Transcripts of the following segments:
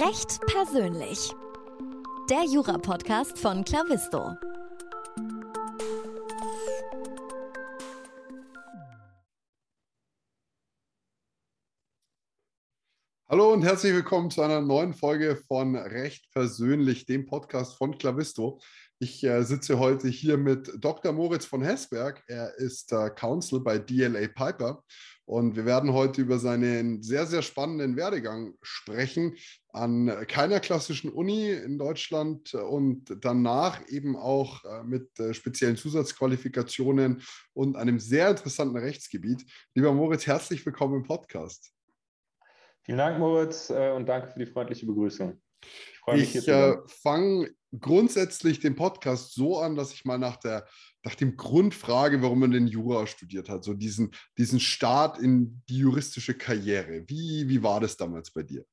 Recht persönlich. Der Jura-Podcast von Clavisto. Hallo und herzlich willkommen zu einer neuen Folge von Recht persönlich, dem Podcast von Clavisto. Ich äh, sitze heute hier mit Dr. Moritz von Hessberg. Er ist äh, Counsel bei DLA Piper und wir werden heute über seinen sehr, sehr spannenden Werdegang sprechen an keiner klassischen Uni in Deutschland und danach eben auch äh, mit äh, speziellen Zusatzqualifikationen und einem sehr interessanten Rechtsgebiet. Lieber Moritz, herzlich willkommen im Podcast. Vielen Dank, Moritz, äh, und danke für die freundliche Begrüßung. Ich, ich äh, fange grundsätzlich den Podcast so an, dass ich mal nach der nach dem Grund frage, warum man den Jura studiert hat, so diesen, diesen Start in die juristische Karriere. Wie, wie war das damals bei dir?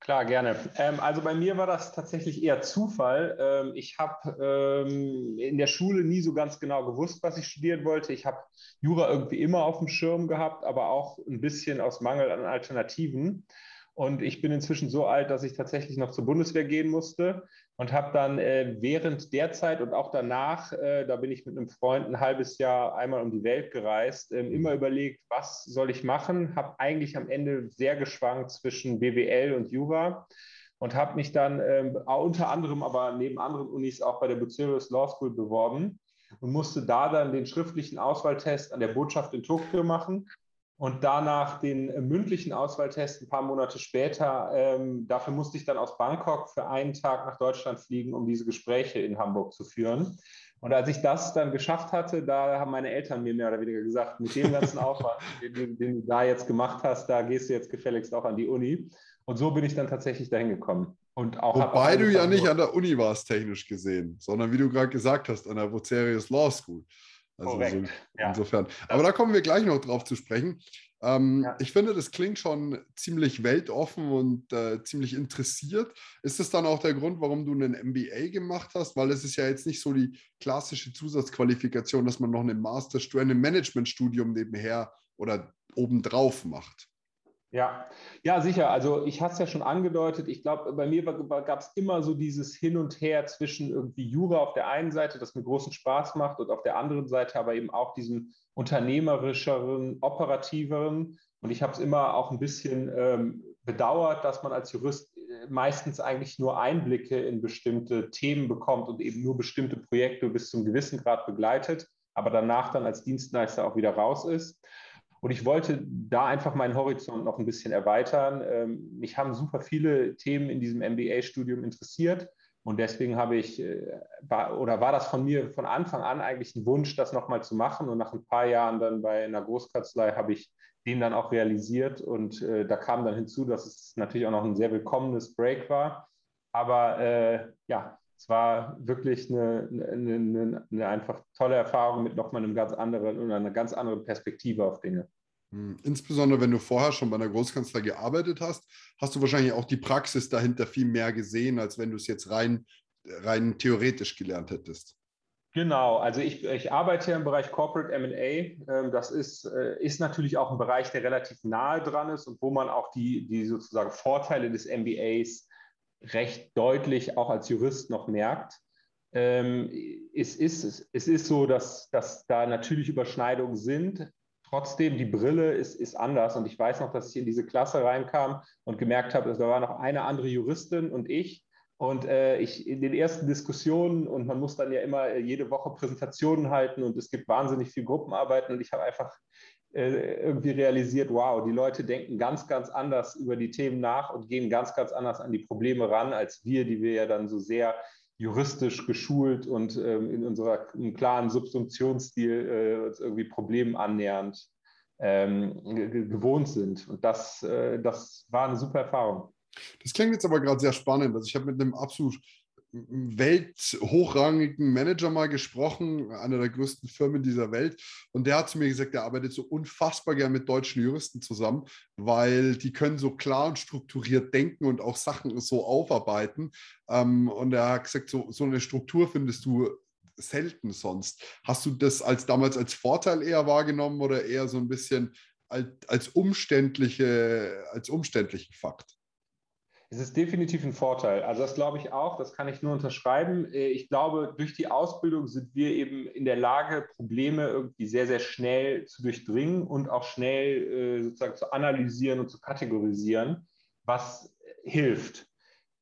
Klar, gerne. Ähm, also bei mir war das tatsächlich eher Zufall. Ähm, ich habe ähm, in der Schule nie so ganz genau gewusst, was ich studieren wollte. Ich habe Jura irgendwie immer auf dem Schirm gehabt, aber auch ein bisschen aus Mangel an Alternativen. Und ich bin inzwischen so alt, dass ich tatsächlich noch zur Bundeswehr gehen musste und habe dann äh, während der Zeit und auch danach, äh, da bin ich mit einem Freund ein halbes Jahr einmal um die Welt gereist, äh, immer überlegt, was soll ich machen, habe eigentlich am Ende sehr geschwankt zwischen BWL und Jura und habe mich dann ähm, unter anderem, aber neben anderen Unis auch bei der Bucerius Law School beworben und musste da dann den schriftlichen Auswahltest an der Botschaft in Tokio machen und danach den äh, mündlichen Auswahltest ein paar Monate später. Ähm, dafür musste ich dann aus Bangkok für einen Tag nach Deutschland fliegen, um diese Gespräche in Hamburg zu führen. Und als ich das dann geschafft hatte, da haben meine Eltern mir mehr oder weniger gesagt, mit dem ganzen Aufwand, den, den, du da jetzt gemacht hast, da gehst du jetzt gefälligst auch an die Uni. Und so bin ich dann tatsächlich dahin gekommen. Und auch Wobei du ja nicht an der Uni warst, technisch gesehen, sondern wie du gerade gesagt hast, an der Bucerius Law School. Also Korrekt. So ja. insofern. Aber da kommen wir gleich noch drauf zu sprechen. Ähm, ja. Ich finde, das klingt schon ziemlich weltoffen und äh, ziemlich interessiert. Ist das dann auch der Grund, warum du einen MBA gemacht hast? Weil es ist ja jetzt nicht so die klassische Zusatzqualifikation, dass man noch einen Masterstudium, ein Managementstudium nebenher oder obendrauf macht. Ja, ja, sicher. Also ich hatte es ja schon angedeutet. Ich glaube, bei mir gab es immer so dieses Hin und Her zwischen irgendwie Jura auf der einen Seite, das mir großen Spaß macht, und auf der anderen Seite aber eben auch diesen unternehmerischeren, operativeren. Und ich habe es immer auch ein bisschen ähm, bedauert, dass man als Jurist äh, meistens eigentlich nur Einblicke in bestimmte Themen bekommt und eben nur bestimmte Projekte bis zum gewissen Grad begleitet, aber danach dann als Dienstleister auch wieder raus ist. Und ich wollte da einfach meinen Horizont noch ein bisschen erweitern. Ähm, mich haben super viele Themen in diesem MBA-Studium interessiert. Und deswegen habe ich, äh, oder war das von mir von Anfang an eigentlich ein Wunsch, das nochmal zu machen. Und nach ein paar Jahren dann bei einer Großkanzlei habe ich den dann auch realisiert. Und äh, da kam dann hinzu, dass es natürlich auch noch ein sehr willkommenes Break war. Aber äh, ja, es war wirklich eine, eine, eine, eine, einfach tolle Erfahrung mit nochmal einem ganz anderen und einer ganz anderen Perspektive auf Dinge. Hm, insbesondere wenn du vorher schon bei einer Großkanzlei gearbeitet hast, hast du wahrscheinlich auch die Praxis dahinter viel mehr gesehen, als wenn du es jetzt rein, rein theoretisch gelernt hättest. Genau, also ich, ich arbeite im Bereich Corporate MA. Ähm, das ist, äh, ist natürlich auch ein Bereich, der relativ nahe dran ist und wo man auch die, die sozusagen Vorteile des MBAs recht deutlich auch als Jurist noch merkt. Ähm, es, ist, es ist so, dass, dass da natürlich Überschneidungen sind. Trotzdem, die Brille ist, ist anders. Und ich weiß noch, dass ich in diese Klasse reinkam und gemerkt habe, dass da war noch eine andere Juristin und ich. Und äh, ich in den ersten Diskussionen, und man muss dann ja immer jede Woche Präsentationen halten und es gibt wahnsinnig viel Gruppenarbeiten. Und ich habe einfach äh, irgendwie realisiert, wow, die Leute denken ganz, ganz anders über die Themen nach und gehen ganz, ganz anders an die Probleme ran, als wir, die wir ja dann so sehr juristisch geschult und ähm, in unserer in klaren Subsumptionsstil äh, uns irgendwie Problemen annähernd ähm, gewohnt sind. Und das, äh, das war eine super Erfahrung. Das klingt jetzt aber gerade sehr spannend. Also ich habe mit einem absolut welthochrangigen Manager mal gesprochen, einer der größten Firmen dieser Welt. Und der hat zu mir gesagt, er arbeitet so unfassbar gern mit deutschen Juristen zusammen, weil die können so klar und strukturiert denken und auch Sachen so aufarbeiten. Ähm, und er hat gesagt, so, so eine Struktur findest du selten sonst. Hast du das als damals als Vorteil eher wahrgenommen oder eher so ein bisschen als, als umständliche, als umständlichen Fakt? Es ist definitiv ein Vorteil. Also das glaube ich auch, das kann ich nur unterschreiben. Äh, ich glaube, durch die Ausbildung sind wir eben in der Lage, Probleme irgendwie sehr, sehr schnell zu durchdringen und auch schnell äh, sozusagen zu analysieren und zu kategorisieren, was hilft.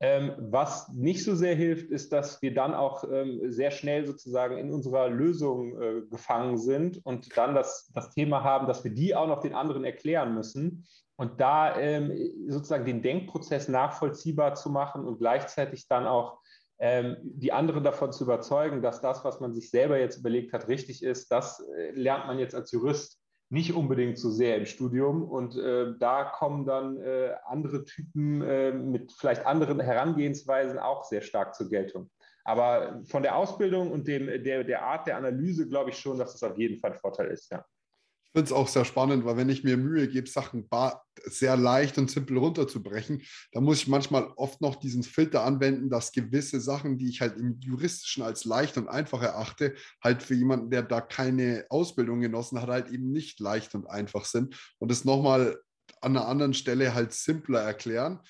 Ähm, was nicht so sehr hilft, ist, dass wir dann auch ähm, sehr schnell sozusagen in unserer Lösung äh, gefangen sind und dann das, das Thema haben, dass wir die auch noch den anderen erklären müssen. Und da ähm, sozusagen den Denkprozess nachvollziehbar zu machen und gleichzeitig dann auch ähm, die anderen davon zu überzeugen, dass das, was man sich selber jetzt überlegt hat, richtig ist, das äh, lernt man jetzt als Jurist nicht unbedingt so sehr im Studium. Und äh, da kommen dann äh, andere Typen äh, mit vielleicht anderen Herangehensweisen auch sehr stark zur Geltung. Aber von der Ausbildung und dem, der, der Art der Analyse glaube ich schon, dass es auf jeden Fall ein Vorteil ist, ja. Ich finde es auch sehr spannend, weil wenn ich mir Mühe gebe, Sachen sehr leicht und simpel runterzubrechen, dann muss ich manchmal oft noch diesen Filter anwenden, dass gewisse Sachen, die ich halt im Juristischen als leicht und einfach erachte, halt für jemanden, der da keine Ausbildung genossen hat, halt eben nicht leicht und einfach sind und es nochmal an einer anderen Stelle halt simpler erklären.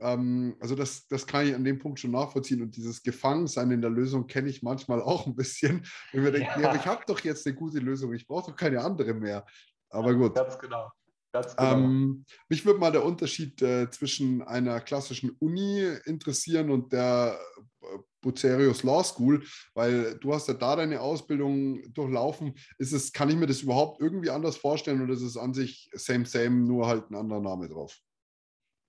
Ähm, also das, das kann ich an dem Punkt schon nachvollziehen. Und dieses Gefangensein in der Lösung kenne ich manchmal auch ein bisschen. Wenn wir denken, ja. ja ich habe doch jetzt eine gute Lösung, ich brauche doch keine andere mehr. Aber gut. Ganz genau. Ganz genau. Ähm, mich würde mal der Unterschied äh, zwischen einer klassischen Uni interessieren und der äh, Bucerius Law School, weil du hast ja da deine Ausbildung durchlaufen. Ist es, kann ich mir das überhaupt irgendwie anders vorstellen oder ist es an sich same, same, nur halt ein anderer Name drauf?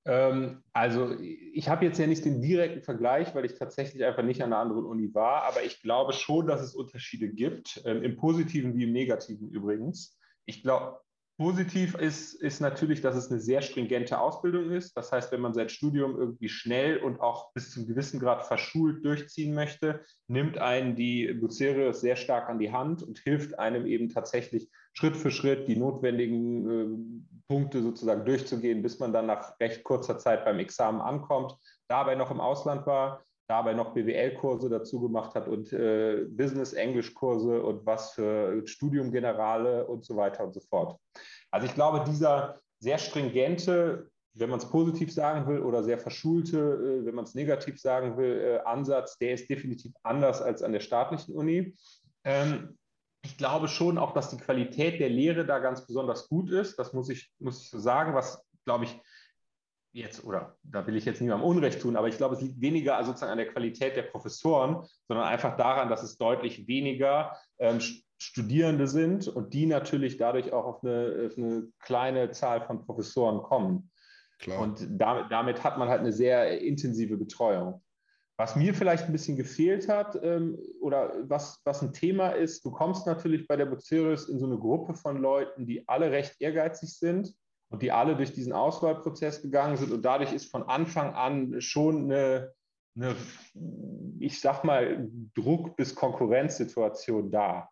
Ähm, also ich habe jetzt ja nicht den direkten Vergleich, weil ich tatsächlich einfach nicht an einer anderen Uni war, aber ich glaube schon, dass es Unterschiede gibt, ähm, im positiven wie im negativen übrigens. Ich glaube, positiv ist, ist natürlich, dass es eine sehr stringente Ausbildung ist. Das heißt, wenn man sein Studium irgendwie schnell und auch bis zu einem gewissen Grad verschult durchziehen möchte, nimmt einen die Bucerius sehr stark an die Hand und hilft einem eben tatsächlich Schritt für Schritt die notwendigen äh, Punkte sozusagen durchzugehen, bis man dann nach recht kurzer Zeit beim Examen ankommt, dabei noch im Ausland war, dabei noch BWL-Kurse dazu gemacht hat und äh, Business-Englisch-Kurse und was für Studium Generale und so weiter und so fort. Also ich glaube, dieser sehr stringente, wenn man es positiv sagen will, oder sehr verschulte, äh, wenn man es negativ sagen will, äh, Ansatz, der ist definitiv anders als an der staatlichen Uni. Ähm, ich glaube schon auch, dass die Qualität der Lehre da ganz besonders gut ist. Das muss ich, muss ich so sagen, was, glaube ich, jetzt, oder da will ich jetzt niemandem Unrecht tun, aber ich glaube, es liegt weniger sozusagen an der Qualität der Professoren, sondern einfach daran, dass es deutlich weniger ähm, Studierende sind und die natürlich dadurch auch auf eine, auf eine kleine Zahl von Professoren kommen. Klar. Und damit, damit hat man halt eine sehr intensive Betreuung. Was mir vielleicht ein bisschen gefehlt hat ähm, oder was, was ein Thema ist, du kommst natürlich bei der Bucerius in so eine Gruppe von Leuten, die alle recht ehrgeizig sind und die alle durch diesen Auswahlprozess gegangen sind und dadurch ist von Anfang an schon eine, eine ich sag mal, Druck- bis Konkurrenzsituation da,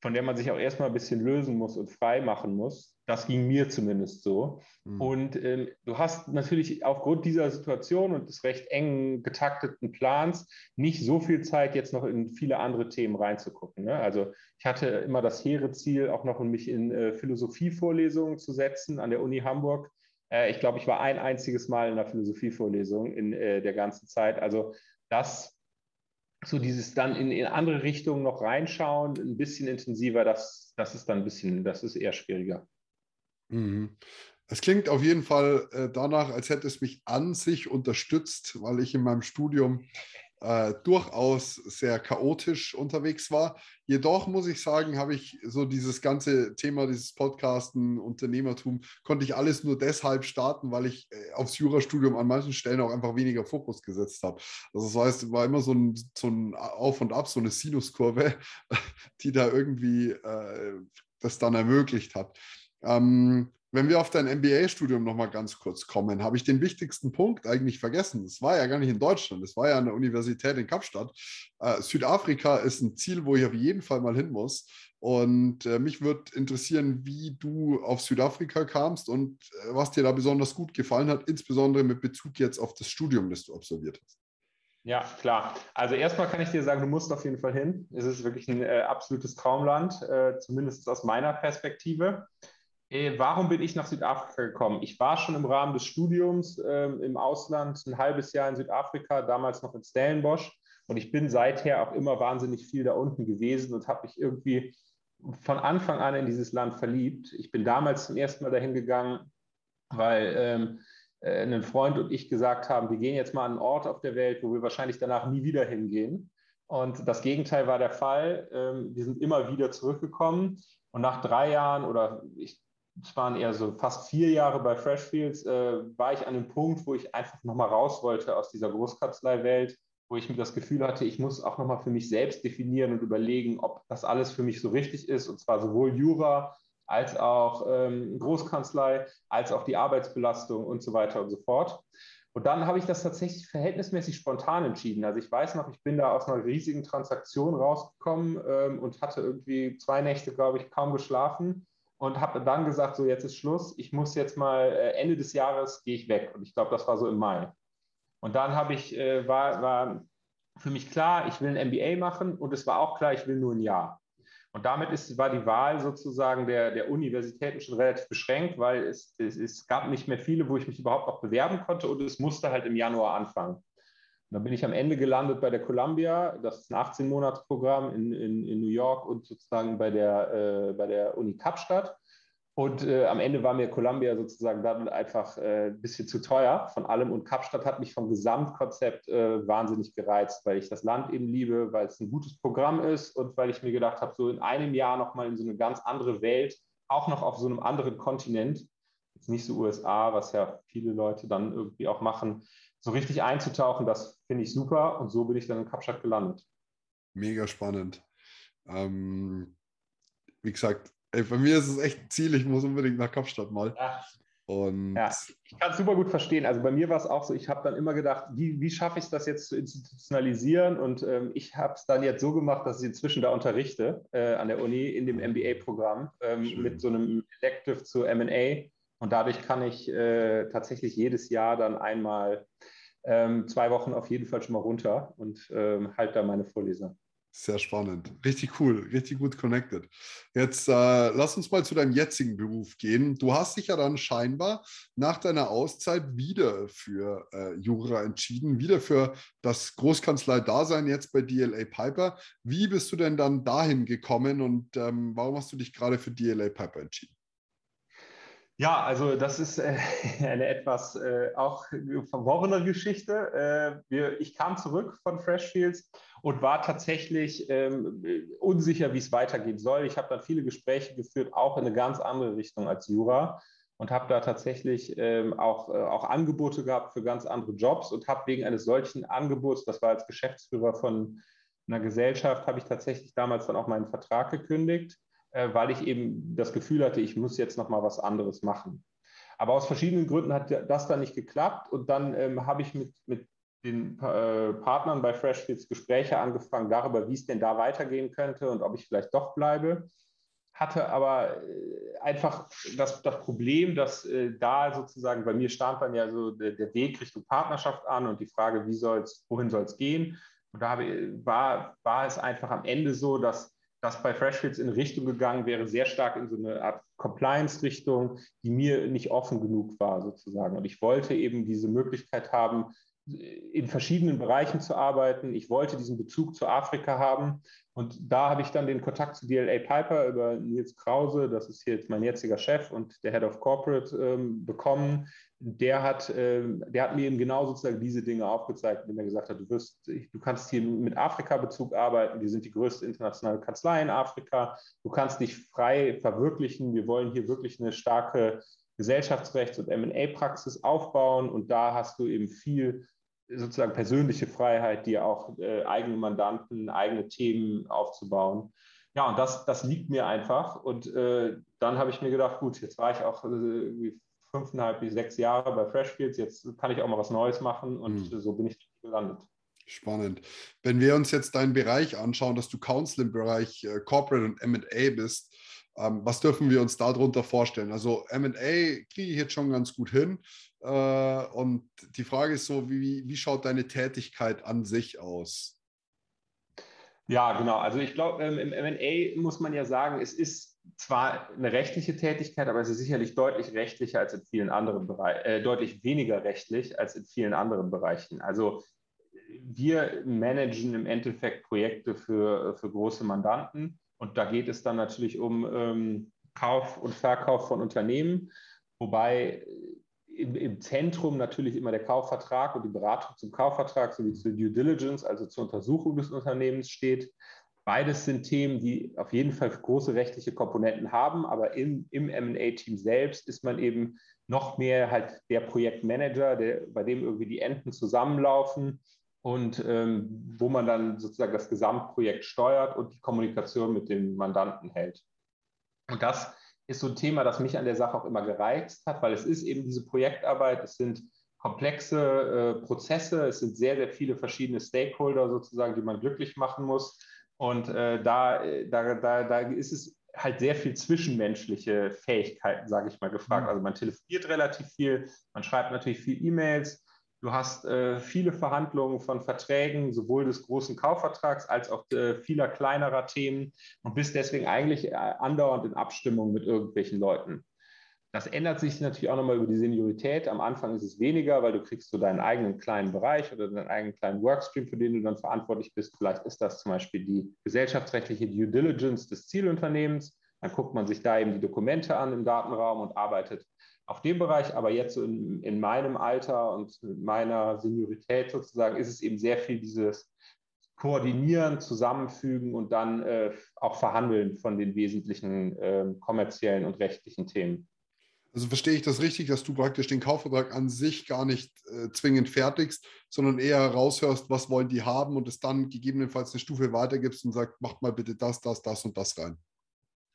von der man sich auch erstmal ein bisschen lösen muss und frei machen muss. Das ging mir zumindest so. Mhm. Und ähm, du hast natürlich aufgrund dieser Situation und des recht eng getakteten Plans nicht so viel Zeit, jetzt noch in viele andere Themen reinzugucken. Ne? Also ich hatte immer das hehre Ziel, auch noch mich in äh, Philosophievorlesungen zu setzen an der Uni Hamburg. Äh, ich glaube, ich war ein einziges Mal in einer Philosophievorlesung in äh, der ganzen Zeit. Also das so dieses dann in, in andere Richtungen noch reinschauen, ein bisschen intensiver, das, das ist dann ein bisschen, das ist eher schwieriger. Mhm. Es klingt auf jeden Fall äh, danach, als hätte es mich an sich unterstützt, weil ich in meinem Studium äh, durchaus sehr chaotisch unterwegs war. Jedoch muss ich sagen, habe ich so dieses ganze Thema, dieses Podcasten, Unternehmertum, konnte ich alles nur deshalb starten, weil ich äh, aufs Jurastudium an manchen Stellen auch einfach weniger Fokus gesetzt habe. Also das heißt, es war immer so ein, so ein Auf und Ab, so eine Sinuskurve, die da irgendwie äh, das dann ermöglicht hat. Ähm, wenn wir auf dein MBA-Studium nochmal ganz kurz kommen, habe ich den wichtigsten Punkt eigentlich vergessen. Das war ja gar nicht in Deutschland, das war ja an der Universität in Kapstadt. Äh, Südafrika ist ein Ziel, wo ich auf jeden Fall mal hin muss. Und äh, mich würde interessieren, wie du auf Südafrika kamst und äh, was dir da besonders gut gefallen hat, insbesondere mit Bezug jetzt auf das Studium, das du absolviert hast. Ja, klar. Also erstmal kann ich dir sagen, du musst auf jeden Fall hin. Es ist wirklich ein äh, absolutes Traumland, äh, zumindest aus meiner Perspektive. Äh, warum bin ich nach Südafrika gekommen? Ich war schon im Rahmen des Studiums ähm, im Ausland ein halbes Jahr in Südafrika, damals noch in Stellenbosch. Und ich bin seither auch immer wahnsinnig viel da unten gewesen und habe mich irgendwie von Anfang an in dieses Land verliebt. Ich bin damals zum ersten Mal dahin gegangen, weil ähm, äh, ein Freund und ich gesagt haben, wir gehen jetzt mal an einen Ort auf der Welt, wo wir wahrscheinlich danach nie wieder hingehen. Und das Gegenteil war der Fall. Ähm, wir sind immer wieder zurückgekommen. Und nach drei Jahren oder ich, es waren eher so fast vier Jahre bei Freshfields, äh, war ich an einem Punkt, wo ich einfach nochmal raus wollte aus dieser Großkanzlei-Welt, wo ich mir das Gefühl hatte, ich muss auch nochmal für mich selbst definieren und überlegen, ob das alles für mich so richtig ist. Und zwar sowohl Jura als auch ähm, Großkanzlei, als auch die Arbeitsbelastung und so weiter und so fort. Und dann habe ich das tatsächlich verhältnismäßig spontan entschieden. Also ich weiß noch, ich bin da aus einer riesigen Transaktion rausgekommen ähm, und hatte irgendwie zwei Nächte, glaube ich, kaum geschlafen und habe dann gesagt, so jetzt ist Schluss, ich muss jetzt mal äh, Ende des Jahres gehe ich weg. Und ich glaube, das war so im Mai. Und dann habe ich, äh, war, war für mich klar, ich will ein MBA machen und es war auch klar, ich will nur ein Jahr. Und damit ist, war die Wahl sozusagen der, der Universitäten schon relativ beschränkt, weil es, es, es gab nicht mehr viele, wo ich mich überhaupt auch bewerben konnte und es musste halt im Januar anfangen. Und dann bin ich am Ende gelandet bei der Columbia, das ist ein 18-Monats-Programm in, in, in New York und sozusagen bei der, äh, bei der Uni Kapstadt. Und äh, am Ende war mir Columbia sozusagen dann einfach äh, ein bisschen zu teuer von allem. Und Kapstadt hat mich vom Gesamtkonzept äh, wahnsinnig gereizt, weil ich das Land eben liebe, weil es ein gutes Programm ist und weil ich mir gedacht habe, so in einem Jahr nochmal in so eine ganz andere Welt, auch noch auf so einem anderen Kontinent, jetzt nicht so USA, was ja viele Leute dann irgendwie auch machen, so richtig einzutauchen, das finde ich super. Und so bin ich dann in Kapstadt gelandet. Mega spannend. Ähm, wie gesagt, Ey, bei mir ist es echt ein Ziel, ich muss unbedingt nach Kapstadt mal. Ja. Und ja, ich kann es super gut verstehen. Also bei mir war es auch so, ich habe dann immer gedacht, wie, wie schaffe ich es das jetzt zu institutionalisieren? Und ähm, ich habe es dann jetzt so gemacht, dass ich inzwischen da unterrichte äh, an der Uni in dem MBA-Programm ähm, mit so einem Elective zu MA. Und dadurch kann ich äh, tatsächlich jedes Jahr dann einmal ähm, zwei Wochen auf jeden Fall schon mal runter und ähm, halt da meine Vorlesung. Sehr spannend. Richtig cool, richtig gut connected. Jetzt äh, lass uns mal zu deinem jetzigen Beruf gehen. Du hast dich ja dann scheinbar nach deiner Auszeit wieder für äh, Jura entschieden, wieder für das Großkanzlei-Dasein jetzt bei DLA Piper. Wie bist du denn dann dahin gekommen und ähm, warum hast du dich gerade für DLA Piper entschieden? Ja, also das ist äh, eine etwas äh, auch verworrene Geschichte. Äh, ich kam zurück von Freshfields und war tatsächlich ähm, unsicher, wie es weitergehen soll. Ich habe dann viele Gespräche geführt, auch in eine ganz andere Richtung als Jura und habe da tatsächlich ähm, auch, auch Angebote gehabt für ganz andere Jobs und habe wegen eines solchen Angebots, das war als Geschäftsführer von einer Gesellschaft, habe ich tatsächlich damals dann auch meinen Vertrag gekündigt äh, weil ich eben das Gefühl hatte, ich muss jetzt noch mal was anderes machen. Aber aus verschiedenen Gründen hat das dann nicht geklappt und dann ähm, habe ich mit, mit den äh, Partnern bei Freshfields Gespräche angefangen darüber, wie es denn da weitergehen könnte und ob ich vielleicht doch bleibe. Hatte aber äh, einfach das, das Problem, dass äh, da sozusagen bei mir stand dann ja so der, der Weg Richtung Partnerschaft an und die Frage, wie soll's, wohin soll es gehen? Und da habe, war, war es einfach am Ende so, dass das bei Freshfields in Richtung gegangen wäre, sehr stark in so eine Art Compliance-Richtung, die mir nicht offen genug war, sozusagen. Und ich wollte eben diese Möglichkeit haben, in verschiedenen Bereichen zu arbeiten. Ich wollte diesen Bezug zu Afrika haben. Und da habe ich dann den Kontakt zu DLA Piper über Nils Krause, das ist jetzt mein jetziger Chef und der Head of Corporate, ähm, bekommen, der hat, äh, der hat mir eben genau sozusagen diese Dinge aufgezeigt, indem er gesagt hat, du wirst, du kannst hier mit Afrika-Bezug arbeiten, wir sind die größte internationale Kanzlei in Afrika, du kannst dich frei verwirklichen, wir wollen hier wirklich eine starke Gesellschaftsrechts- und M&A-Praxis aufbauen und da hast du eben viel sozusagen persönliche Freiheit, dir auch äh, eigene Mandanten, eigene Themen aufzubauen. Ja, und das, das liegt mir einfach. Und äh, dann habe ich mir gedacht, gut, jetzt war ich auch äh, fünfeinhalb bis sechs Jahre bei Freshfields. Jetzt kann ich auch mal was Neues machen und mhm. so bin ich gelandet. Spannend. Wenn wir uns jetzt deinen Bereich anschauen, dass du Counsel im Bereich äh, Corporate und MA bist, ähm, was dürfen wir uns darunter vorstellen? Also MA kriege ich jetzt schon ganz gut hin. Äh, und die Frage ist so, wie, wie schaut deine Tätigkeit an sich aus? Ja, genau. Also ich glaube, ähm, im MA muss man ja sagen, es ist zwar eine rechtliche Tätigkeit, aber es ist sicherlich deutlich rechtlicher als in vielen anderen Bereichen, äh, deutlich weniger rechtlich als in vielen anderen Bereichen. Also wir managen im Endeffekt Projekte für, für große Mandanten und da geht es dann natürlich um ähm, Kauf und Verkauf von Unternehmen, wobei im, im, Zentrum natürlich immer der Kaufvertrag und die Beratung zum Kaufvertrag sowie zur Due Diligence, also zur Untersuchung des Unternehmens steht. Beides sind Themen, die auf jeden Fall große rechtliche Komponenten haben, aber im, im MA-Team selbst ist man eben noch mehr halt der Projektmanager, der, bei dem irgendwie die Enden zusammenlaufen und ähm, wo man dann sozusagen das Gesamtprojekt steuert und die Kommunikation mit dem Mandanten hält. Und das ist so ein Thema, das mich an der Sache auch immer gereizt hat, weil es ist eben diese Projektarbeit, es sind komplexe äh, Prozesse, es sind sehr, sehr viele verschiedene Stakeholder sozusagen, die man glücklich machen muss. Und äh, da, da, da, da ist es halt sehr viel zwischenmenschliche Fähigkeiten, sage ich mal, gefragt. Mhm. Also man telefoniert relativ viel, man schreibt natürlich viel E-Mails, Du hast äh, viele Verhandlungen von Verträgen, sowohl des großen Kaufvertrags als auch äh, vieler kleinerer Themen und bist deswegen eigentlich äh, andauernd in Abstimmung mit irgendwelchen Leuten. Das ändert sich natürlich auch nochmal über die Seniorität. Am Anfang ist es weniger, weil du kriegst so deinen eigenen kleinen Bereich oder deinen eigenen kleinen Workstream, für den du dann verantwortlich bist. Vielleicht ist das zum Beispiel die gesellschaftsrechtliche Due Diligence des Zielunternehmens. Dann guckt man sich da eben die Dokumente an im Datenraum und arbeitet auf dem Bereich, aber jetzt so in, in meinem Alter und meiner Seniorität sozusagen ist es eben sehr viel dieses Koordinieren, Zusammenfügen und dann äh, auch Verhandeln von den wesentlichen äh, kommerziellen und rechtlichen Themen. Also verstehe ich das richtig, dass du praktisch den Kaufvertrag an sich gar nicht äh, zwingend fertigst, sondern eher raushörst, was wollen die haben und es dann gegebenenfalls eine Stufe weitergibst und sagst, mach mal bitte das, das, das und das rein.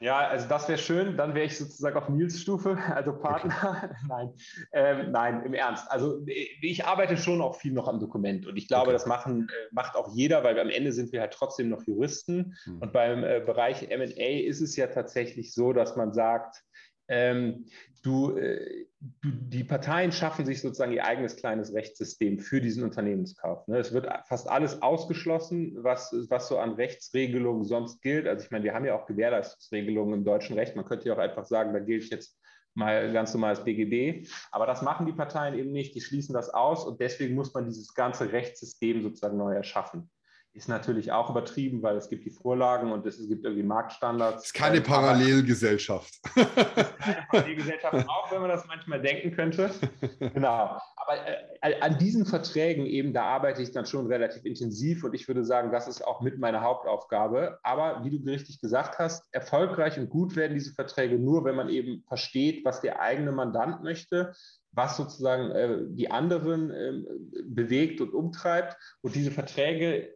Ja, also das wäre schön. Dann wäre ich sozusagen auf Nils Stufe, also Partner. Okay. nein, ähm, nein, im Ernst. Also ich arbeite schon auch viel noch am Dokument und ich glaube, okay. das machen, äh, macht auch jeder, weil am Ende sind wir halt trotzdem noch Juristen. Hm. Und beim äh, Bereich M&A ist es ja tatsächlich so, dass man sagt, ähm, du, äh, du, die Parteien schaffen sich sozusagen ihr eigenes kleines Rechtssystem für diesen Unternehmenskauf. Ne? Es wird fast alles ausgeschlossen, was, was so an Rechtsregelungen sonst gilt. Also ich meine, wir haben ja auch Gewährleistungsregelungen im deutschen Recht. Man könnte ja auch einfach sagen, da gilt jetzt mal ganz normales BGB. Aber das machen die Parteien eben nicht. Die schließen das aus und deswegen muss man dieses ganze Rechtssystem sozusagen neu erschaffen ist natürlich auch übertrieben, weil es gibt die Vorlagen und es gibt irgendwie Marktstandards. Es ist keine Parallelgesellschaft. keine Parallelgesellschaft, auch wenn man das manchmal denken könnte. Genau. Aber äh, an diesen Verträgen eben, da arbeite ich dann schon relativ intensiv und ich würde sagen, das ist auch mit meiner Hauptaufgabe. Aber wie du richtig gesagt hast, erfolgreich und gut werden diese Verträge nur, wenn man eben versteht, was der eigene Mandant möchte, was sozusagen äh, die anderen äh, bewegt und umtreibt und diese Verträge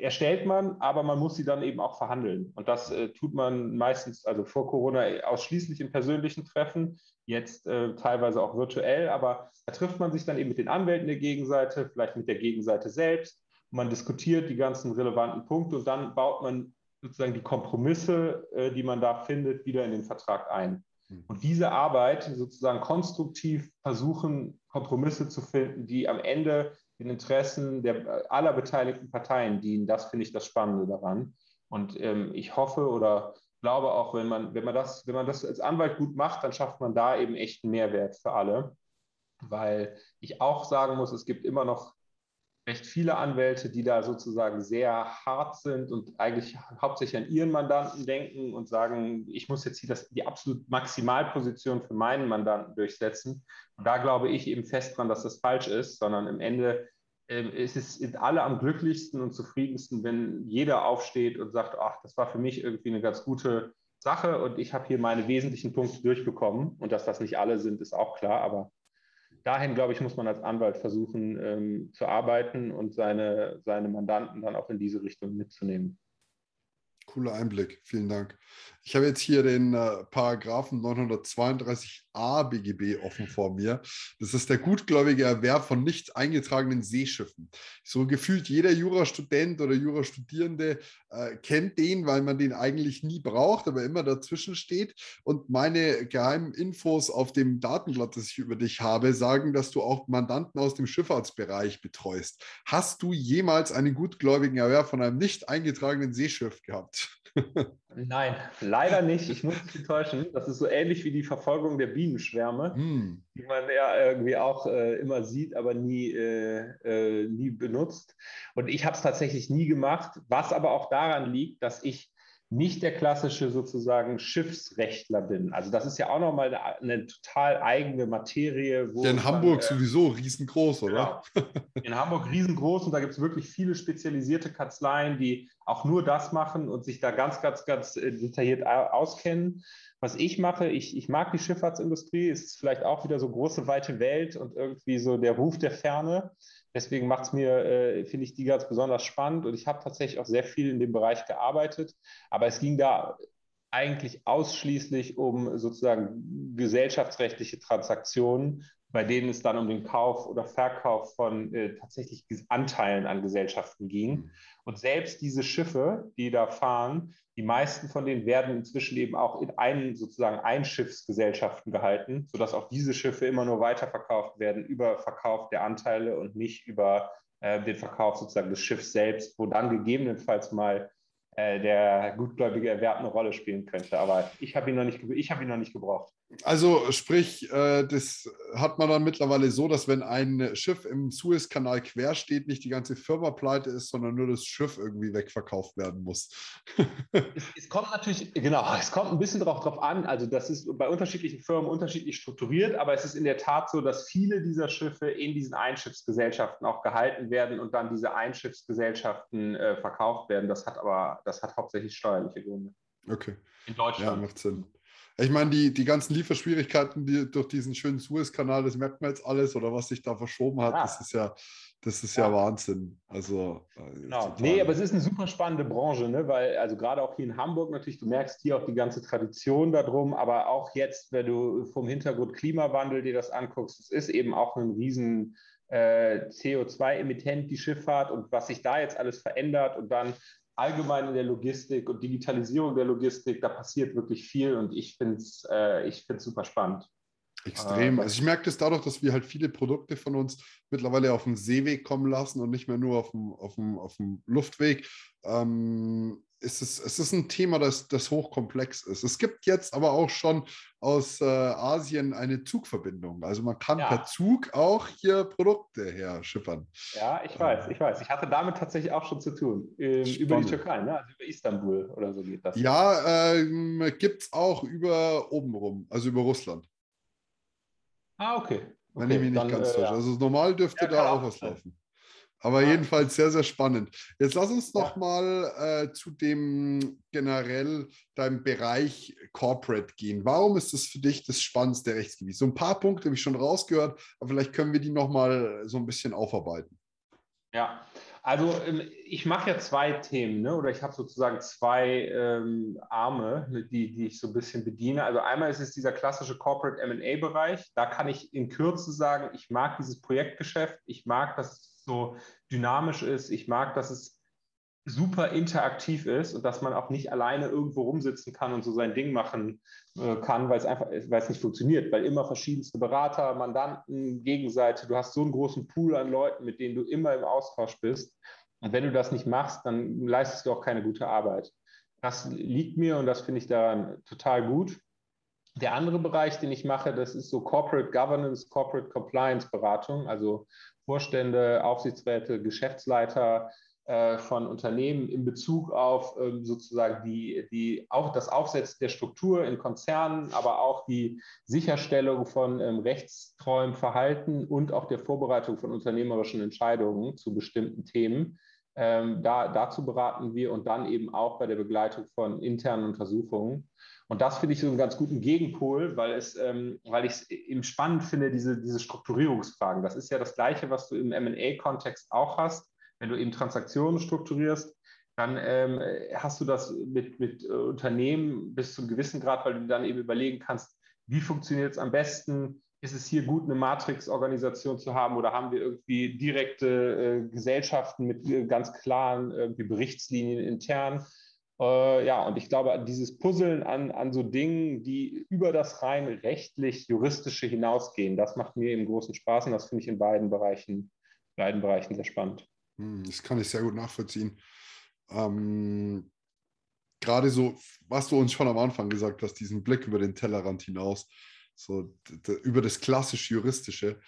erstellt man, aber man muss sie dann eben auch verhandeln. Und das äh, tut man meistens, also vor Corona ausschließlich in persönlichen Treffen, jetzt äh, teilweise auch virtuell, aber da trifft man sich dann eben mit den Anwälten der Gegenseite, vielleicht mit der Gegenseite selbst. Man diskutiert die ganzen relevanten Punkte und dann baut man sozusagen die Kompromisse, äh, die man da findet, wieder in den Vertrag ein. Hm. Und diese Arbeit sozusagen konstruktiv versuchen, Kompromisse zu finden, die am Ende den Interessen der, aller beteiligten Parteien dienen. Das finde ich das Spannende daran. Und ähm, ich hoffe oder glaube auch, wenn man, wenn, man das, wenn man das als Anwalt gut macht, dann schafft man da eben echt einen Mehrwert für alle. Weil ich auch sagen muss, es gibt immer noch recht viele Anwälte, die da sozusagen sehr hart sind und eigentlich hauptsächlich an ihren Mandanten denken und sagen, ich muss jetzt hier das, die absolut Maximalposition für meinen Mandanten durchsetzen. Und da glaube ich eben fest dran, dass das falsch ist, sondern im Ende äh, ist es sind alle am glücklichsten und zufriedensten, wenn jeder aufsteht und sagt, ach, das war für mich irgendwie eine ganz gute Sache und ich habe hier meine wesentlichen Punkte durchbekommen. Und dass das nicht alle sind, ist auch klar, aber dahin, glaube ich, muss man als Anwalt versuchen ähm, zu arbeiten und seine, seine Mandanten dann auch in diese Richtung mitzunehmen. Cooler Einblick, vielen Dank. Ich habe jetzt hier den äh, Paragraphen 932a BGB offen vor mir. Das ist der gutgläubige Erwerb von nicht eingetragenen Seeschiffen. So gefühlt jeder Jurastudent oder Jurastudierende äh, kennt den, weil man den eigentlich nie braucht, aber immer dazwischen steht. Und meine geheimen Infos auf dem Datenblatt, das ich über dich habe, sagen, dass du auch Mandanten aus dem Schifffahrtsbereich betreust. Hast du jemals einen gutgläubigen Erwerb von einem nicht eingetragenen Seeschiff gehabt? Nein, leider nicht. Ich muss dich enttäuschen. Das ist so ähnlich wie die Verfolgung der Bienenschwärme, mm. die man ja irgendwie auch äh, immer sieht, aber nie, äh, äh, nie benutzt. Und ich habe es tatsächlich nie gemacht, was aber auch daran liegt, dass ich nicht der klassische sozusagen Schiffsrechtler bin. Also das ist ja auch nochmal eine, eine total eigene Materie. Wo ja, in Hamburg man, äh, sowieso riesengroß, oder? Genau. In Hamburg riesengroß und da gibt es wirklich viele spezialisierte Kanzleien, die auch nur das machen und sich da ganz, ganz, ganz äh, detailliert auskennen. Was ich mache, ich, ich mag die Schifffahrtsindustrie, ist vielleicht auch wieder so große, weite Welt und irgendwie so der Ruf der Ferne. Deswegen macht es mir, äh, finde ich die ganz besonders spannend und ich habe tatsächlich auch sehr viel in dem Bereich gearbeitet. Aber es ging da eigentlich ausschließlich um sozusagen gesellschaftsrechtliche Transaktionen, bei denen es dann um den Kauf oder Verkauf von äh, tatsächlich Anteilen an Gesellschaften ging. Mhm. Und selbst diese Schiffe, die da fahren, die meisten von denen werden inzwischen eben auch in einen sozusagen Einschiffsgesellschaften gehalten, sodass auch diese Schiffe immer nur weiterverkauft werden über Verkauf der Anteile und nicht über äh, den Verkauf sozusagen des Schiffs selbst, wo dann gegebenenfalls mal äh, der gutgläubige Erwerb eine Rolle spielen könnte. Aber ich habe ihn, noch nicht, hab ihn noch nicht gebraucht. Also sprich, äh, das hat man dann mittlerweile so, dass wenn ein Schiff im Suezkanal quer steht, nicht die ganze Firma pleite ist, sondern nur das Schiff irgendwie wegverkauft werden muss. es, es, kommt natürlich, genau, es kommt ein bisschen darauf drauf an. Also das ist bei unterschiedlichen Firmen unterschiedlich strukturiert, aber es ist in der Tat so, dass viele dieser Schiffe in diesen Einschiffsgesellschaften auch gehalten werden und dann diese Einschiffsgesellschaften äh, verkauft werden. Das hat aber, das hat hauptsächlich steuerliche Gründe. Okay. In Deutschland. Ja, macht Sinn. Ich meine, die, die ganzen Lieferschwierigkeiten die, durch diesen schönen Suezkanal, das merkt man jetzt alles oder was sich da verschoben hat, ja. das ist ja, das ist ja, ja Wahnsinn. Also, äh, genau. Nee, aber es ist eine super spannende Branche, ne? weil, also gerade auch hier in Hamburg natürlich, du merkst hier auch die ganze Tradition darum, aber auch jetzt, wenn du vom Hintergrund Klimawandel dir das anguckst, es ist eben auch ein riesen äh, CO2-Emittent, die Schifffahrt und was sich da jetzt alles verändert und dann allgemein in der Logistik und Digitalisierung der Logistik, da passiert wirklich viel und ich finde es äh, super spannend. Extrem. Äh, also ich merke das dadurch, dass wir halt viele Produkte von uns mittlerweile auf dem Seeweg kommen lassen und nicht mehr nur auf dem, auf dem, auf dem Luftweg. Ähm, es ist, es ist ein Thema, das, das hochkomplex ist. Es gibt jetzt aber auch schon aus äh, Asien eine Zugverbindung. Also man kann ja. per Zug auch hier Produkte her schippern. Ja, ich weiß, äh, ich weiß. Ich hatte damit tatsächlich auch schon zu tun. Ähm, über die Türkei, ne? also über Istanbul oder so geht das. Ja, ähm, gibt es auch über obenrum, also über Russland. Ah, okay. okay. Wenn ich mich nicht ganz äh, täusche. Ja. Also normal dürfte ja, da auch was laufen. Aber ja. jedenfalls sehr, sehr spannend. Jetzt lass uns noch ja. mal äh, zu dem generell deinem Bereich Corporate gehen. Warum ist das für dich das spannendste Rechtsgebiet? So ein paar Punkte habe ich schon rausgehört, aber vielleicht können wir die noch mal so ein bisschen aufarbeiten. Ja, also ähm, ich mache ja zwei Themen, ne? oder ich habe sozusagen zwei ähm, Arme, die, die ich so ein bisschen bediene. Also einmal ist es dieser klassische Corporate MA-Bereich. Da kann ich in Kürze sagen, ich mag dieses Projektgeschäft, ich mag, dass es so dynamisch ist, ich mag, dass es super interaktiv ist und dass man auch nicht alleine irgendwo rumsitzen kann und so sein Ding machen äh, kann, weil es einfach, weil es nicht funktioniert, weil immer verschiedenste Berater, Mandanten, Gegenseite, du hast so einen großen Pool an Leuten, mit denen du immer im Austausch bist. Und wenn du das nicht machst, dann leistest du auch keine gute Arbeit. Das liegt mir und das finde ich daran total gut. Der andere Bereich, den ich mache, das ist so Corporate Governance, Corporate Compliance Beratung, also Vorstände, Aufsichtsräte, Geschäftsleiter, von Unternehmen in Bezug auf ähm, sozusagen die, die, auch das Aufsetzen der Struktur in Konzernen, aber auch die Sicherstellung von ähm, rechtstreuem Verhalten und auch der Vorbereitung von unternehmerischen Entscheidungen zu bestimmten Themen. Ähm, da, dazu beraten wir und dann eben auch bei der Begleitung von internen Untersuchungen. Und das finde ich so einen ganz guten Gegenpol, weil, es, ähm, weil ich es eben spannend finde, diese, diese Strukturierungsfragen. Das ist ja das Gleiche, was du im MA-Kontext auch hast wenn du eben Transaktionen strukturierst, dann ähm, hast du das mit, mit äh, Unternehmen bis zu einem gewissen Grad, weil du dann eben überlegen kannst, wie funktioniert es am besten? Ist es hier gut, eine Matrix-Organisation zu haben oder haben wir irgendwie direkte äh, Gesellschaften mit äh, ganz klaren irgendwie Berichtslinien intern? Äh, ja, und ich glaube, dieses Puzzeln an, an so Dingen, die über das rein rechtlich-juristische hinausgehen, das macht mir eben großen Spaß und das finde ich in beiden Bereichen, beiden Bereichen sehr spannend. Hm, das kann ich sehr gut nachvollziehen. Ähm, gerade so, was du uns schon am Anfang gesagt hast, diesen Blick über den Tellerrand hinaus, so über das klassisch Juristische.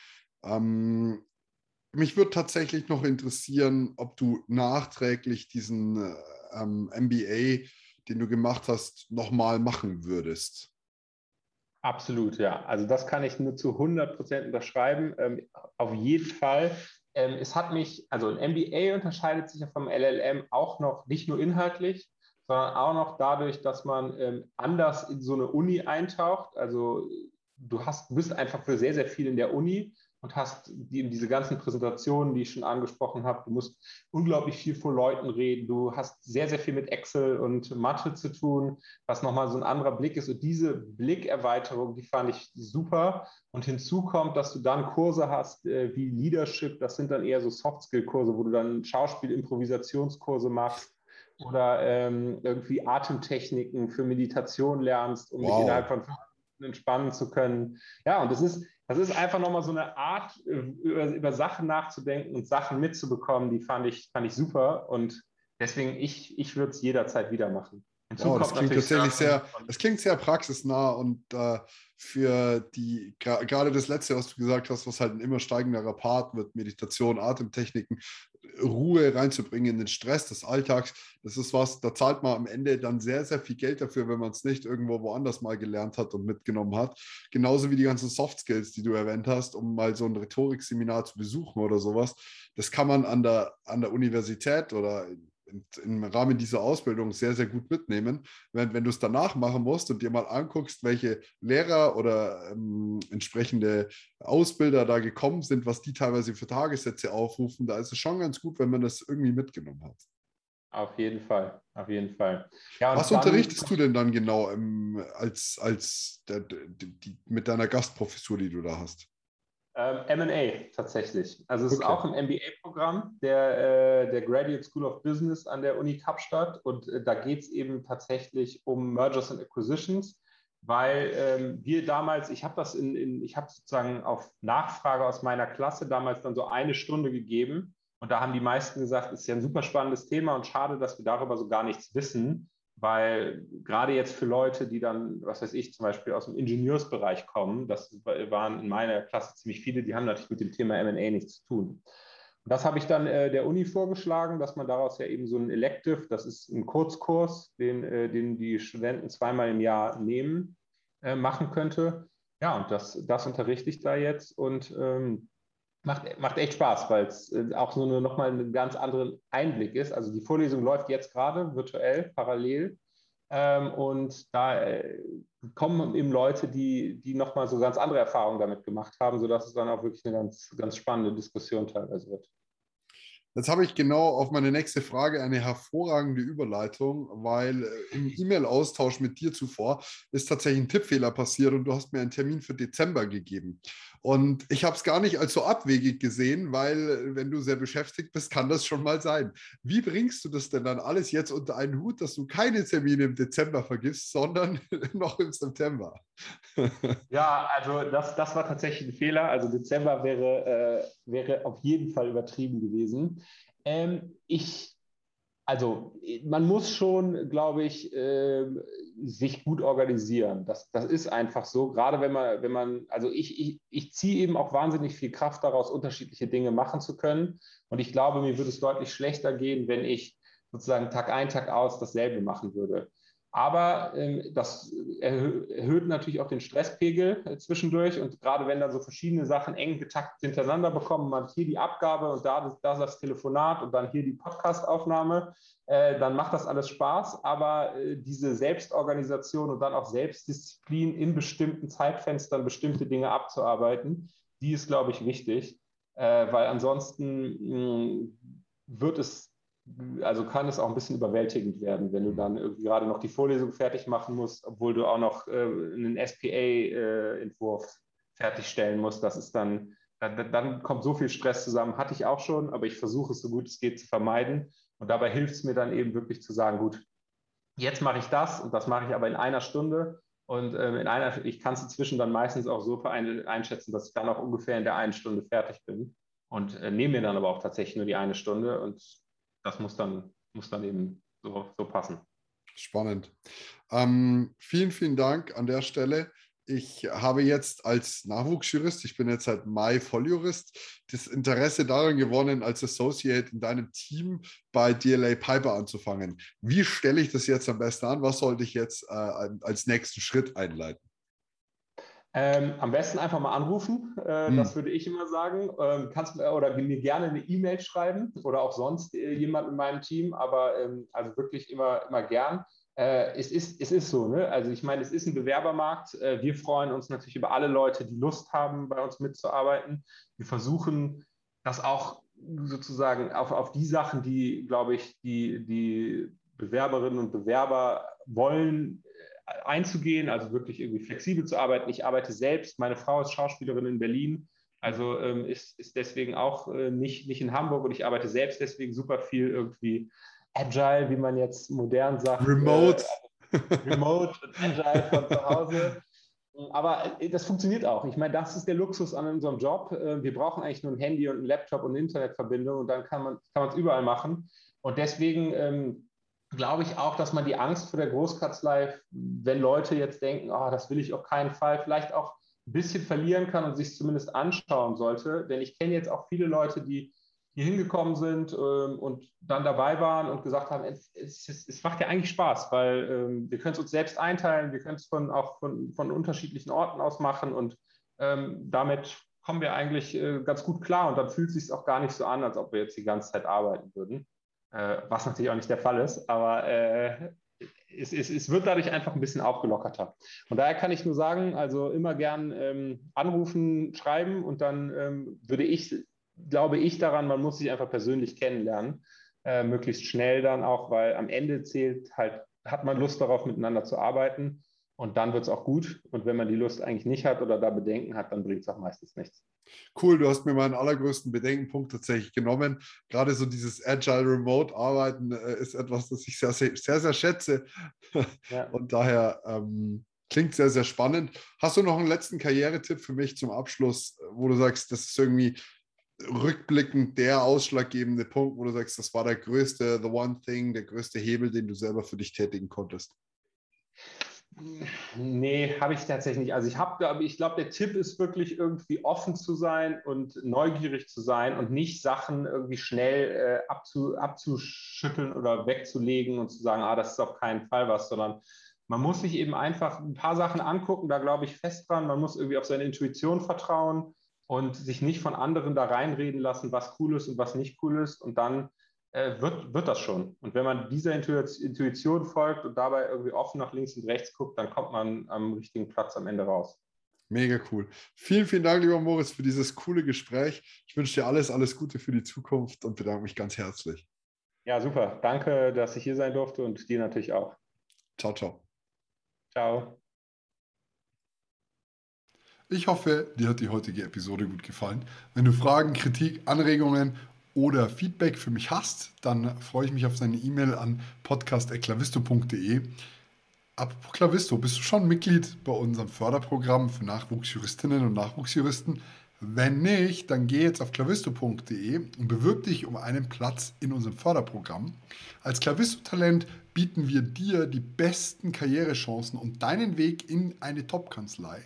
Ähm, mich würde tatsächlich noch interessieren, ob du nachträglich diesen ähm, MBA, den du gemacht hast, nochmal machen würdest. Absolut, ja. Also das kann ich nur zu 100 Prozent unterschreiben. Ähm, auf jeden Fall. Ähm, es hat mich, also ein MBA unterscheidet sich ja vom LLM auch noch nicht nur inhaltlich, sondern auch noch dadurch, dass man ähm, anders in so eine Uni eintaucht. Also du hast, bist einfach für sehr, sehr viel in der Uni und hast die, diese ganzen Präsentationen, die ich schon angesprochen habe. Du musst unglaublich viel vor Leuten reden. Du hast sehr, sehr viel mit Excel und Mathe zu tun, was nochmal so ein anderer Blick ist. Und diese Blickerweiterung, die fand ich super. Und hinzu kommt, dass du dann Kurse hast äh, wie Leadership. Das sind dann eher so Soft-Skill-Kurse, wo du dann Schauspiel-Improvisationskurse machst oder ähm, irgendwie Atemtechniken für Meditation lernst, um wow. dich innerhalb von fünf Minuten entspannen zu können. Ja, und das ist, das ist einfach nochmal so eine Art, äh, über, über, Sachen nachzudenken und Sachen mitzubekommen, die fand ich, fand ich super. Und deswegen, ich, ich würde es jederzeit wieder machen. Oh, das klingt tatsächlich sehr, das klingt sehr praxisnah und äh, für die, gerade das letzte, was du gesagt hast, was halt ein immer steigenderer Part wird, Meditation, Atemtechniken, Ruhe reinzubringen in den Stress des Alltags, das ist was, da zahlt man am Ende dann sehr, sehr viel Geld dafür, wenn man es nicht irgendwo woanders mal gelernt hat und mitgenommen hat. Genauso wie die ganzen Soft Skills, die du erwähnt hast, um mal so ein Rhetorikseminar zu besuchen oder sowas. Das kann man an der, an der Universität oder im Rahmen dieser Ausbildung sehr, sehr gut mitnehmen. Wenn, wenn du es danach machen musst und dir mal anguckst, welche Lehrer oder ähm, entsprechende Ausbilder da gekommen sind, was die teilweise für Tagessätze aufrufen, da ist es schon ganz gut, wenn man das irgendwie mitgenommen hat. Auf jeden Fall, auf jeden Fall. Ja, was dann, unterrichtest du denn dann genau ähm, als, als der, die, die, mit deiner Gastprofessur, die du da hast? Ähm, MA tatsächlich. Also es okay. ist auch ein MBA-Programm der, äh, der Graduate School of Business an der Uni Kapstadt und äh, da geht es eben tatsächlich um Mergers and Acquisitions, weil ähm, wir damals, ich habe das in, in ich habe sozusagen auf Nachfrage aus meiner Klasse damals dann so eine Stunde gegeben und da haben die meisten gesagt, es ist ja ein super spannendes Thema und schade, dass wir darüber so gar nichts wissen weil gerade jetzt für Leute, die dann, was weiß ich, zum Beispiel aus dem Ingenieursbereich kommen, das waren in meiner Klasse ziemlich viele, die haben natürlich mit dem Thema MA nichts zu tun. Und das habe ich dann äh, der Uni vorgeschlagen, dass man daraus ja eben so ein Elective, das ist ein Kurzkurs, den, äh, den die Studenten zweimal im Jahr nehmen, äh, machen könnte. Ja, und das, das unterrichte ich da jetzt und ähm, macht, macht echt Spaß, weil es äh, auch so eine, nochmal einen ganz anderen Einblick ist. Also die Vorlesung läuft jetzt gerade virtuell, parallel. Ähm, und da äh, kommen eben Leute, die, die nochmal so ganz andere Erfahrungen damit gemacht haben, sodass es dann auch wirklich eine ganz, ganz spannende Diskussion teilweise wird. Jetzt habe ich genau auf meine nächste Frage eine hervorragende Überleitung, weil äh, im E-Mail-Austausch mit dir zuvor ist tatsächlich ein Tippfehler passiert und du hast mir einen Termin für Dezember gegeben. Und ich habe es gar nicht als so abwegig gesehen, weil wenn du sehr beschäftigt bist, kann das schon mal sein. Wie bringst du das denn dann alles jetzt unter einen Hut, dass du keine Termine im Dezember vergisst, sondern noch im September? ja, also das, das war tatsächlich ein Fehler. Also Dezember wäre, äh, wäre auf jeden Fall übertrieben gewesen. Ähm, ich also man muss schon, glaube ich, äh, sich gut organisieren. Das, das ist einfach so. Gerade wenn man, wenn man, also ich, ich, ich ziehe eben auch wahnsinnig viel Kraft daraus, unterschiedliche Dinge machen zu können. Und ich glaube, mir würde es deutlich schlechter gehen, wenn ich sozusagen Tag ein, Tag aus dasselbe machen würde. Aber ähm, das erhöht natürlich auch den Stresspegel äh, zwischendurch. Und gerade wenn dann so verschiedene Sachen eng getaktet hintereinander bekommen, man hier die Abgabe und da, da das Telefonat und dann hier die Podcastaufnahme, äh, dann macht das alles Spaß. Aber äh, diese Selbstorganisation und dann auch Selbstdisziplin in bestimmten Zeitfenstern bestimmte Dinge abzuarbeiten, die ist, glaube ich, wichtig. Äh, weil ansonsten mh, wird es also kann es auch ein bisschen überwältigend werden, wenn du dann irgendwie gerade noch die Vorlesung fertig machen musst, obwohl du auch noch äh, einen SPA-Entwurf äh, fertigstellen musst. Das ist dann, dann, dann, kommt so viel Stress zusammen. Hatte ich auch schon, aber ich versuche es so gut es geht zu vermeiden. Und dabei hilft es mir dann eben wirklich zu sagen, gut, jetzt mache ich das und das mache ich aber in einer Stunde. Und ähm, in einer, ich kann es inzwischen dann meistens auch so einschätzen, dass ich dann auch ungefähr in der einen Stunde fertig bin. Und äh, nehme mir dann aber auch tatsächlich nur die eine Stunde und das muss dann, muss dann eben so, so passen. Spannend. Ähm, vielen, vielen Dank an der Stelle. Ich habe jetzt als Nachwuchsjurist, ich bin jetzt seit Mai Volljurist, das Interesse daran gewonnen, als Associate in deinem Team bei DLA Piper anzufangen. Wie stelle ich das jetzt am besten an? Was sollte ich jetzt äh, als nächsten Schritt einleiten? Ähm, am besten einfach mal anrufen, äh, hm. das würde ich immer sagen. Ähm, kannst oder mir gerne eine E-Mail schreiben oder auch sonst äh, jemand in meinem Team, aber ähm, also wirklich immer, immer gern. Äh, es, ist, es ist so, ne? also ich meine, es ist ein Bewerbermarkt. Äh, wir freuen uns natürlich über alle Leute, die Lust haben, bei uns mitzuarbeiten. Wir versuchen das auch sozusagen auf, auf die Sachen, die, glaube ich, die, die Bewerberinnen und Bewerber wollen, einzugehen, also wirklich irgendwie flexibel zu arbeiten. Ich arbeite selbst, meine Frau ist Schauspielerin in Berlin, also ähm, ist, ist deswegen auch äh, nicht, nicht in Hamburg und ich arbeite selbst deswegen super viel irgendwie agile, wie man jetzt modern sagt. Remote. Äh, also remote und agile von zu Hause. Aber äh, das funktioniert auch. Ich meine, das ist der Luxus an unserem Job. Äh, wir brauchen eigentlich nur ein Handy und ein Laptop und eine Internetverbindung und dann kann man es überall machen. Und deswegen ähm, glaube ich auch, dass man die Angst vor der Großkanzlei, wenn Leute jetzt denken, oh, das will ich auf keinen Fall, vielleicht auch ein bisschen verlieren kann und sich zumindest anschauen sollte. Denn ich kenne jetzt auch viele Leute, die hier hingekommen sind ähm, und dann dabei waren und gesagt haben, es, es, es macht ja eigentlich Spaß, weil ähm, wir können es uns selbst einteilen, wir können es von, auch von, von unterschiedlichen Orten aus machen und ähm, damit kommen wir eigentlich äh, ganz gut klar und dann fühlt es sich auch gar nicht so an, als ob wir jetzt die ganze Zeit arbeiten würden äh, was natürlich auch nicht der Fall ist, aber äh, es, es, es, wird dadurch einfach ein bisschen aufgelockerter. Und daher kann ich nur sagen, also immer gern ähm, anrufen, schreiben und dann ähm, würde ich, glaube ich daran, man muss sich einfach persönlich kennenlernen, äh, möglichst schnell dann auch, weil am Ende zählt halt, hat man Lust darauf, miteinander zu arbeiten und dann wird es auch gut. Und wenn man die Lust eigentlich nicht hat oder da Bedenken hat, dann bringt es auch meistens nichts. Cool, du hast mir meinen allergrößten Bedenkenpunkt tatsächlich genommen. Gerade so dieses Agile Remote Arbeiten äh, ist etwas, das ich sehr, sehr, sehr, sehr schätze. Ja. Und daher ähm, klingt sehr, sehr spannend. Hast du noch einen letzten Karrieretipp für mich zum Abschluss, wo du sagst, das ist irgendwie rückblickend der ausschlaggebende Punkt, wo du sagst, das war der größte, the one thing, der größte Hebel, den du selber für dich tätigen konntest? Nee, habe ich tatsächlich nicht. Also ich habe, ich glaube, der Tipp ist wirklich irgendwie offen zu sein und neugierig zu sein und nicht Sachen irgendwie schnell äh, abzu, abzuschütteln oder wegzulegen und zu sagen, ah, das ist auf keinen Fall was, sondern man muss sich eben einfach ein paar Sachen angucken, da glaube ich fest dran. Man muss irgendwie auf seine Intuition vertrauen und sich nicht von anderen da reinreden lassen, was cool ist und was nicht cool ist und dann äh, wird, wird das schon. Und wenn man dieser Intuition folgt und dabei irgendwie offen nach links und rechts guckt, dann kommt man am richtigen Platz am Ende raus. Mega cool. Vielen, vielen Dank, lieber Moritz, für dieses coole Gespräch. Ich wünsche dir alles, alles Gute für die Zukunft und bedanke mich ganz herzlich. Ja, super. Danke, dass ich hier sein durfte und dir natürlich auch. Ciao, ciao. Ciao. Ich hoffe, dir hat die heutige Episode gut gefallen. Wenn du Fragen, Kritik, Anregungen oder Feedback für mich hast, dann freue ich mich auf deine E-Mail an podcast.klavisto.de. Apropos Klavisto, bist du schon Mitglied bei unserem Förderprogramm für Nachwuchsjuristinnen und Nachwuchsjuristen? Wenn nicht, dann geh jetzt auf klavisto.de und bewirb dich um einen Platz in unserem Förderprogramm. Als Klavisto-Talent bieten wir dir die besten Karrierechancen und deinen Weg in eine Top-Kanzlei.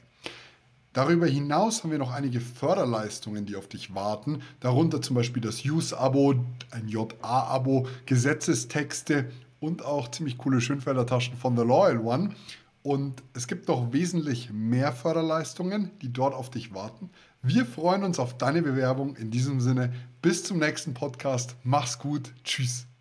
Darüber hinaus haben wir noch einige Förderleistungen, die auf dich warten, darunter zum Beispiel das Use-Abo, ein JA-Abo, Gesetzestexte und auch ziemlich coole Schönfelder-Taschen von The Loyal One. Und es gibt noch wesentlich mehr Förderleistungen, die dort auf dich warten. Wir freuen uns auf deine Bewerbung. In diesem Sinne, bis zum nächsten Podcast. Mach's gut. Tschüss.